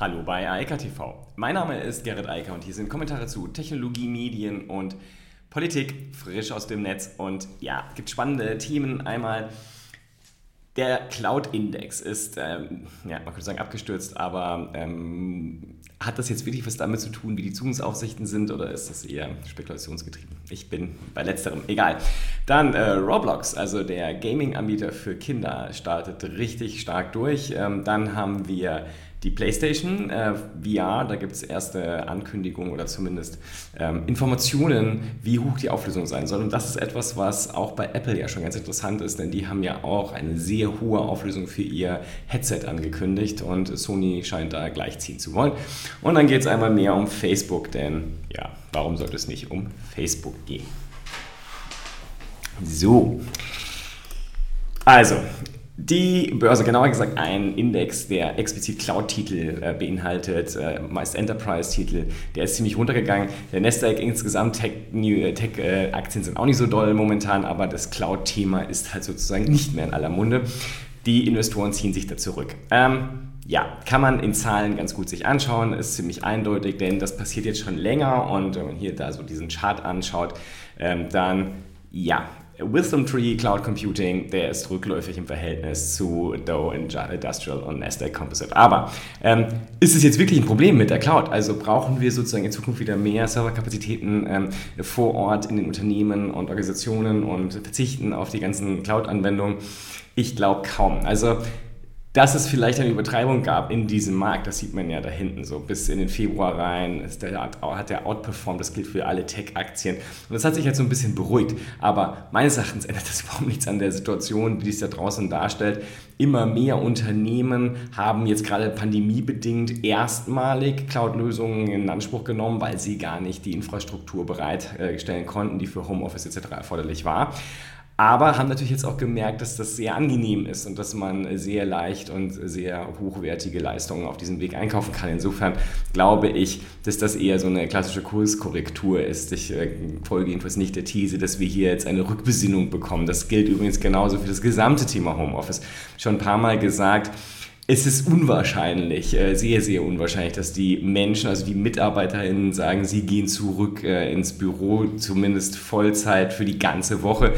Hallo bei Aika TV. Mein Name ist Gerrit Eiker und hier sind Kommentare zu Technologie, Medien und Politik frisch aus dem Netz. Und ja, gibt spannende Themen. Einmal der Cloud-Index ist, ähm, ja, man könnte sagen abgestürzt, aber ähm, hat das jetzt wirklich was damit zu tun, wie die Zukunftsaufsichten sind oder ist das eher spekulationsgetrieben? Ich bin bei letzterem. Egal. Dann äh, Roblox, also der Gaming-Anbieter für Kinder, startet richtig stark durch. Ähm, dann haben wir die PlayStation äh, VR, da gibt es erste Ankündigungen oder zumindest ähm, Informationen, wie hoch die Auflösung sein soll. Und das ist etwas, was auch bei Apple ja schon ganz interessant ist, denn die haben ja auch eine sehr hohe Auflösung für ihr Headset angekündigt und Sony scheint da gleichziehen zu wollen. Und dann geht es einmal mehr um Facebook, denn ja, warum sollte es nicht um Facebook gehen? So. Also, die Börse, genauer gesagt ein Index, der explizit Cloud-Titel äh, beinhaltet, äh, meist Enterprise-Titel, der ist ziemlich runtergegangen. Der Nasdaq insgesamt, Tech-Aktien äh, Tech, äh, sind auch nicht so doll momentan, aber das Cloud-Thema ist halt sozusagen nicht mehr in aller Munde. Die Investoren ziehen sich da zurück. Ähm, ja, kann man in Zahlen ganz gut sich anschauen, ist ziemlich eindeutig, denn das passiert jetzt schon länger und wenn man hier da so diesen Chart anschaut, ähm, dann ja, Wisdom Tree Cloud Computing, der ist rückläufig im Verhältnis zu Dow Industrial und Nasdaq Composite. Aber ähm, ist es jetzt wirklich ein Problem mit der Cloud? Also brauchen wir sozusagen in Zukunft wieder mehr Serverkapazitäten ähm, vor Ort in den Unternehmen und Organisationen und verzichten auf die ganzen Cloud-Anwendungen? Ich glaube kaum. Also dass es vielleicht eine Übertreibung gab in diesem Markt, das sieht man ja da hinten so. Bis in den Februar rein der, hat der outperformed, das gilt für alle Tech-Aktien. Und das hat sich jetzt so ein bisschen beruhigt. Aber meines Erachtens ändert das überhaupt nichts an der Situation, die es da draußen darstellt. Immer mehr Unternehmen haben jetzt gerade pandemiebedingt erstmalig Cloud-Lösungen in Anspruch genommen, weil sie gar nicht die Infrastruktur bereitstellen konnten, die für Homeoffice etc. erforderlich war aber haben natürlich jetzt auch gemerkt, dass das sehr angenehm ist und dass man sehr leicht und sehr hochwertige Leistungen auf diesem Weg einkaufen kann. Insofern glaube ich, dass das eher so eine klassische Kurskorrektur ist. Ich äh, folge jedenfalls nicht der These, dass wir hier jetzt eine Rückbesinnung bekommen. Das gilt übrigens genauso für das gesamte Thema Homeoffice. Schon ein paar Mal gesagt, es ist unwahrscheinlich, äh, sehr, sehr unwahrscheinlich, dass die Menschen, also die MitarbeiterInnen sagen, sie gehen zurück äh, ins Büro, zumindest Vollzeit für die ganze Woche.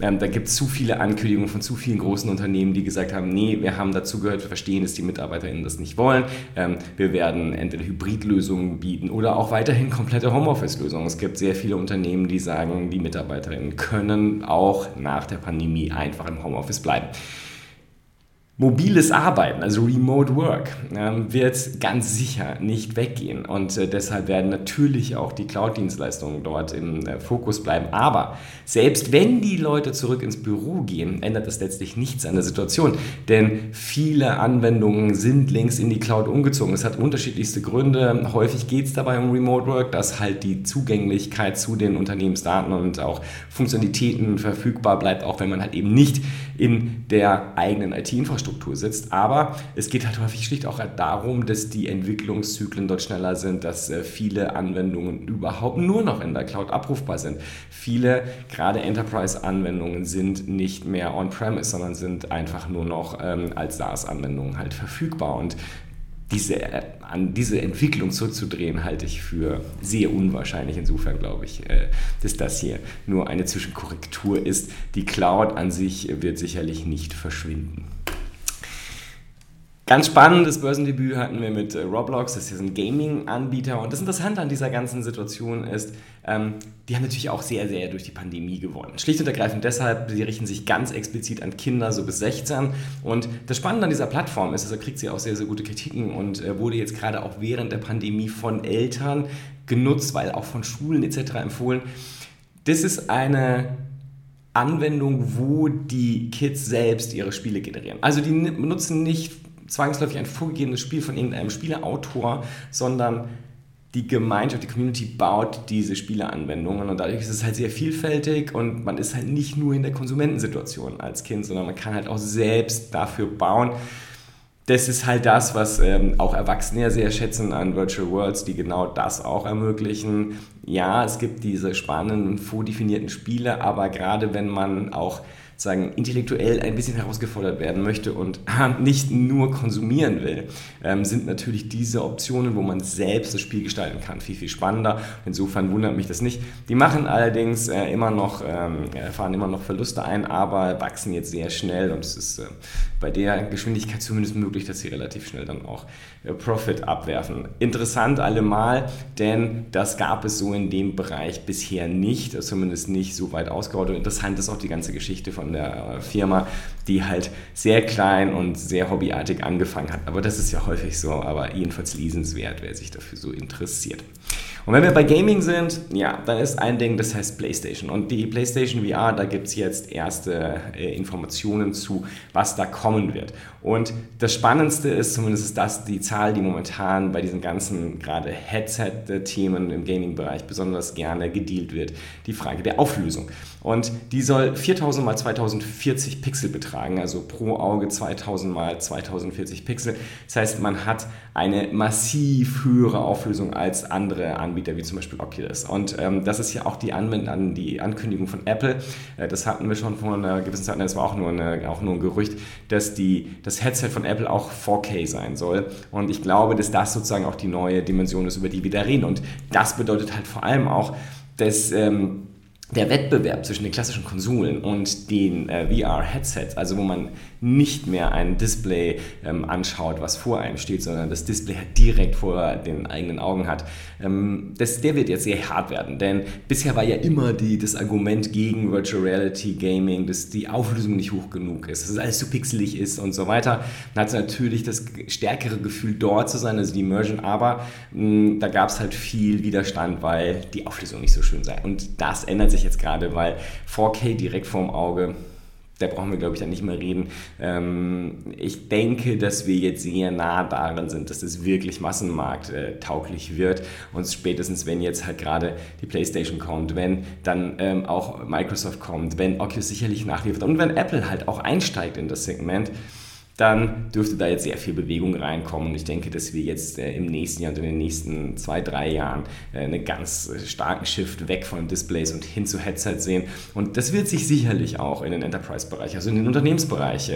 Ähm, da gibt es zu viele Ankündigungen von zu vielen großen Unternehmen, die gesagt haben, nee, wir haben dazu gehört, wir verstehen, dass die MitarbeiterInnen das nicht wollen. Ähm, wir werden entweder Hybridlösungen bieten oder auch weiterhin komplette Homeoffice-Lösungen. Es gibt sehr viele Unternehmen, die sagen, die MitarbeiterInnen können auch nach der Pandemie einfach im Homeoffice bleiben. Mobiles Arbeiten, also Remote Work, ähm, wird ganz sicher nicht weggehen und äh, deshalb werden natürlich auch die Cloud-Dienstleistungen dort im äh, Fokus bleiben. Aber selbst wenn die Leute zurück ins Büro gehen, ändert das letztlich nichts an der Situation, denn viele Anwendungen sind längst in die Cloud umgezogen. Es hat unterschiedlichste Gründe. Häufig geht es dabei um Remote Work, dass halt die Zugänglichkeit zu den Unternehmensdaten und auch Funktionalitäten verfügbar bleibt, auch wenn man halt eben nicht in der eigenen IT-Infrastruktur Infrastruktur sitzt. Aber es geht halt häufig schlicht auch darum, dass die Entwicklungszyklen dort schneller sind, dass äh, viele Anwendungen überhaupt nur noch in der Cloud abrufbar sind. Viele, gerade Enterprise-Anwendungen, sind nicht mehr on-premise, sondern sind einfach nur noch ähm, als SaaS-Anwendungen halt verfügbar. Und diese, äh, an diese Entwicklung zurückzudrehen, halte ich für sehr unwahrscheinlich. Insofern glaube ich, äh, dass das hier nur eine Zwischenkorrektur ist. Die Cloud an sich wird sicherlich nicht verschwinden. Ganz spannendes Börsendebüt hatten wir mit äh, Roblox, das ist ein Gaming-Anbieter. Und das Interessante an dieser ganzen Situation ist, ähm, die haben natürlich auch sehr, sehr durch die Pandemie gewonnen. Schlicht und ergreifend deshalb, sie richten sich ganz explizit an Kinder, so bis 16. Und das Spannende an dieser Plattform ist, da kriegt sie auch sehr, sehr gute Kritiken und äh, wurde jetzt gerade auch während der Pandemie von Eltern genutzt, weil auch von Schulen etc. empfohlen. Das ist eine Anwendung, wo die Kids selbst ihre Spiele generieren. Also die nutzen nicht zwangsläufig ein vorgegebenes Spiel von irgendeinem Spieleautor, sondern die Gemeinschaft, die Community baut diese Spieleanwendungen und dadurch ist es halt sehr vielfältig und man ist halt nicht nur in der Konsumentensituation als Kind, sondern man kann halt auch selbst dafür bauen. Das ist halt das, was ähm, auch Erwachsene sehr schätzen an Virtual Worlds, die genau das auch ermöglichen. Ja, es gibt diese spannenden, vordefinierten Spiele, aber gerade wenn man auch sagen, intellektuell ein bisschen herausgefordert werden möchte und nicht nur konsumieren will, ähm, sind natürlich diese Optionen, wo man selbst das Spiel gestalten kann, viel, viel spannender. Insofern wundert mich das nicht. Die machen allerdings äh, immer noch, ähm, fahren immer noch Verluste ein, aber wachsen jetzt sehr schnell und es ist äh, bei der Geschwindigkeit zumindest möglich, dass sie relativ schnell dann auch äh, Profit abwerfen. Interessant allemal, denn das gab es so in dem Bereich bisher nicht, zumindest nicht so weit ausgerollt. Und interessant ist auch die ganze Geschichte von der äh, Firma, die halt sehr klein und sehr hobbyartig angefangen hat. Aber das ist ja häufig so, aber jedenfalls lesenswert, wer sich dafür so interessiert. Und wenn wir bei Gaming sind, ja, dann ist ein Ding, das heißt PlayStation. Und die PlayStation VR, da gibt es jetzt erste äh, Informationen zu, was da kommen wird. Und das Spannendste ist zumindest das, die Zahl, die momentan bei diesen ganzen gerade Headset-Themen im Gaming-Bereich besonders gerne gedealt wird, die Frage der Auflösung. Und die soll 4000 mal 2040 Pixel betragen, also pro Auge 2000 mal 2040 Pixel. Das heißt, man hat eine massiv höhere Auflösung als andere Anbieter, wie zum Beispiel Oculus. Und ähm, das ist ja auch die, Anwend an die Ankündigung von Apple. Äh, das hatten wir schon vor einer gewissen Zeit, das war auch nur, eine, auch nur ein Gerücht, dass die, das Headset von Apple auch 4K sein soll. Und ich glaube, dass das sozusagen auch die neue Dimension ist, über die wir da reden. Und das bedeutet halt vor allem auch, dass... Ähm, der Wettbewerb zwischen den klassischen Konsolen und den äh, VR-Headsets, also wo man nicht mehr ein Display ähm, anschaut, was vor einem steht, sondern das Display direkt vor den eigenen Augen hat, ähm, das, der wird jetzt sehr hart werden. Denn bisher war ja immer die, das Argument gegen Virtual Reality Gaming, dass die Auflösung nicht hoch genug ist, dass alles zu pixelig ist und so weiter. Man hat natürlich das stärkere Gefühl, dort zu sein, also die Immersion, aber mh, mm, da gab es halt viel Widerstand, weil die Auflösung nicht so schön sei. Und das ändert sich jetzt gerade, weil 4K direkt vorm Auge da brauchen wir, glaube ich, dann nicht mehr reden. Ähm, ich denke, dass wir jetzt sehr nah daran sind, dass es wirklich massenmarkttauglich wird. Und spätestens, wenn jetzt halt gerade die PlayStation kommt, wenn dann ähm, auch Microsoft kommt, wenn Oculus sicherlich nachliefert und wenn Apple halt auch einsteigt in das Segment, dann dürfte da jetzt sehr viel Bewegung reinkommen. Und ich denke, dass wir jetzt äh, im nächsten Jahr und in den nächsten zwei, drei Jahren äh, einen ganz äh, starken Shift weg von Displays und hin zu Headsets sehen. Und das wird sich sicherlich auch in den Enterprise-Bereich, also in den Unternehmensbereich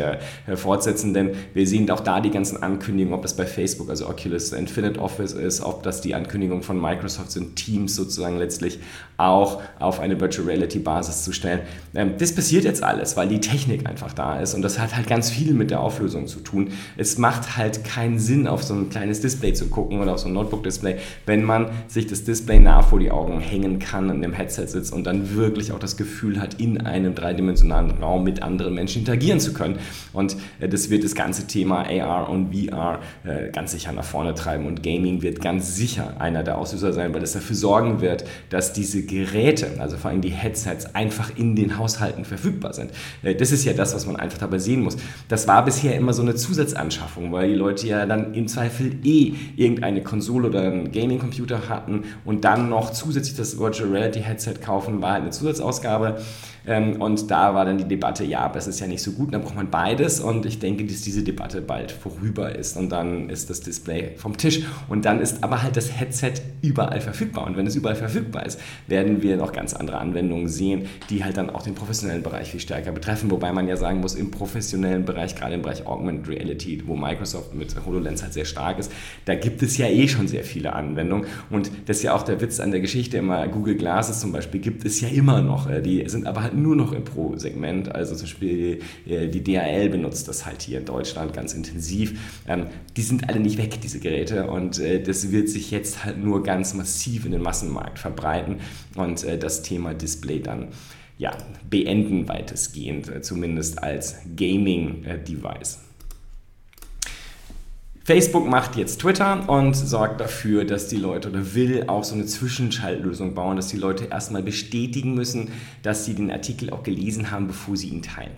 fortsetzen, denn wir sehen auch da die ganzen Ankündigungen, ob das bei Facebook, also Oculus Infinite Office ist, ob das die Ankündigung von Microsoft sind, Teams sozusagen letztlich auch auf eine Virtual Reality Basis zu stellen. Ähm, das passiert jetzt alles, weil die Technik einfach da ist und das hat halt ganz viel mit der Auflösung Auflösung zu tun. Es macht halt keinen Sinn, auf so ein kleines Display zu gucken oder auf so ein Notebook-Display, wenn man sich das Display nah vor die Augen hängen kann, in dem Headset sitzt und dann wirklich auch das Gefühl hat, in einem dreidimensionalen Raum mit anderen Menschen interagieren zu können. Und äh, das wird das ganze Thema AR und VR äh, ganz sicher nach vorne treiben und Gaming wird ganz sicher einer der Auslöser sein, weil es dafür sorgen wird, dass diese Geräte, also vor allem die Headsets, einfach in den Haushalten verfügbar sind. Äh, das ist ja das, was man einfach dabei sehen muss. Das war bisher immer so eine Zusatzanschaffung, weil die Leute ja dann im Zweifel eh irgendeine Konsole oder einen Gaming-Computer hatten und dann noch zusätzlich das Virtual Reality Headset kaufen, war halt eine Zusatzausgabe. Ähm, und da war dann die Debatte, ja, aber es ist ja nicht so gut, dann braucht man beides. Und ich denke, dass diese Debatte bald vorüber ist. Und dann ist das Display vom Tisch. Und dann ist aber halt das Headset überall verfügbar. Und wenn es überall verfügbar ist, werden wir noch ganz andere Anwendungen sehen, die halt dann auch den professionellen Bereich viel stärker betreffen. Wobei man ja sagen muss, im professionellen Bereich, gerade im Bereich Augmented Reality, wo Microsoft mit HoloLens halt sehr stark ist, da gibt es ja eh schon sehr viele Anwendungen. Und das ist ja auch der Witz an der Geschichte immer. Google Glasses zum Beispiel gibt es ja immer noch. Äh, die sind aber halt nur noch im Pro-Segment. Also zum Beispiel äh, die DHL benutzt das halt hier in Deutschland ganz intensiv. Ähm, die sind alle nicht weg, diese Geräte. Und äh, das wird sich jetzt halt nur ganz massiv in den Massenmarkt verbreiten und äh, das Thema Display dann ja, beenden weitestgehend, zumindest als Gaming-Device. Facebook macht jetzt Twitter und sorgt dafür, dass die Leute oder will auch so eine Zwischenschaltlösung bauen, dass die Leute erstmal bestätigen müssen, dass sie den Artikel auch gelesen haben, bevor sie ihn teilen.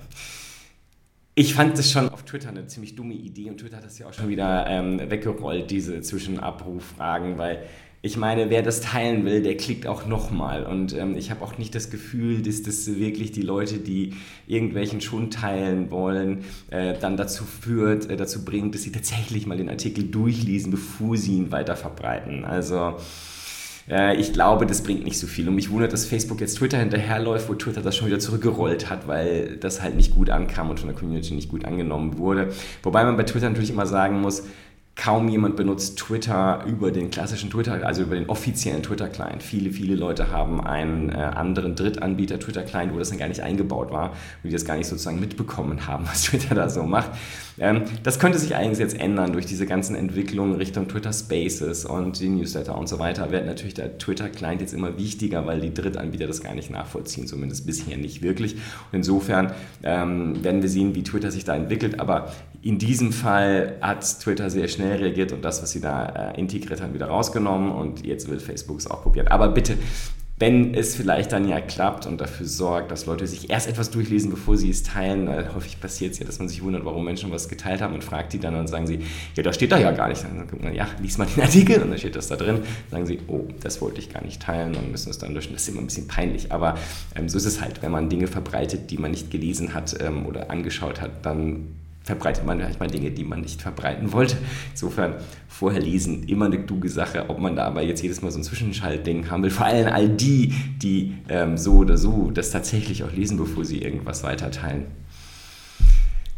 Ich fand das schon auf Twitter eine ziemlich dumme Idee und Twitter hat das ja auch schon wieder ähm, weggerollt, diese Zwischenabrufragen, weil ich meine, wer das teilen will, der klickt auch nochmal. Und ähm, ich habe auch nicht das Gefühl, dass das wirklich die Leute, die irgendwelchen Schund teilen wollen, äh, dann dazu führt, äh, dazu bringt, dass sie tatsächlich mal den Artikel durchlesen, bevor sie ihn weiter verbreiten. Also Äh, ich glaube, das bringt nicht so viel. Und mich wundert, dass Facebook jetzt Twitter hinterherläuft, wo Twitter das schon wieder zurückgerollt hat, weil das halt nicht gut ankam und von der Community nicht gut angenommen wurde. Wobei man bei Twitter natürlich immer sagen muss, kaum jemand benutzt Twitter über den klassischen Twitter, also über den offiziellen Twitter-Client. Viele, viele Leute haben einen äh, anderen Drittanbieter Twitter-Client, wo das dann gar nicht eingebaut war, wo die das gar nicht sozusagen mitbekommen haben, was Twitter da so macht. Ähm, das könnte sich eigentlich jetzt ändern durch diese ganzen Entwicklungen Richtung Twitter Spaces und die Newsletter und so weiter. Wird natürlich der Twitter-Client jetzt immer wichtiger, weil die Drittanbieter das gar nicht nachvollziehen, zumindest bisher nicht wirklich. Und insofern ähm, werden wir sehen, wie Twitter sich da entwickelt. Aber in diesem Fall hat Twitter sehr schnell reagiert und das, was sie da äh, integriert haben, wieder rausgenommen und jetzt will Facebook es auch probieren. Aber bitte, wenn es vielleicht dann ja klappt und dafür sorgt, dass Leute sich erst etwas durchlesen, bevor sie es teilen, weil häufig passiert es ja, dass man sich wundert, warum Menschen was geteilt haben und fragt die dann und sagen sie, ja, da steht da ja gar nicht. Dann guckt man, ja, lies mal den Artikel und dann steht das da drin. Dann sagen sie, oh, das wollte ich gar nicht teilen und müssen es dann löschen. Das ist immer ein bisschen peinlich, aber ähm, so ist es halt, wenn man Dinge verbreitet, die man nicht gelesen hat ähm, oder angeschaut hat, dann verbreitet man manchmal Dinge, die man nicht verbreiten wollte. Insofern vorher lesen, immer eine kluge Sache, ob man da aber jetzt jedes Mal so ein Zwischenschaltding haben will. Vor allem all die, die ähm, so oder so das tatsächlich auch lesen, bevor sie irgendwas weiterteilen.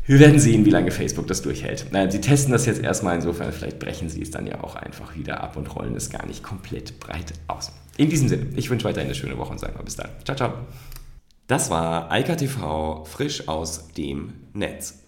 Wir werden sehen, wie lange Facebook das durchhält. Sie testen das jetzt erstmal, insofern vielleicht brechen sie es dann ja auch einfach wieder ab und rollen es gar nicht komplett breit aus. In diesem Sinne, ich wünsche weiterhin eine schöne Woche und sagen wir bis dann. Ciao, ciao. Das war Eika frisch aus dem Netz.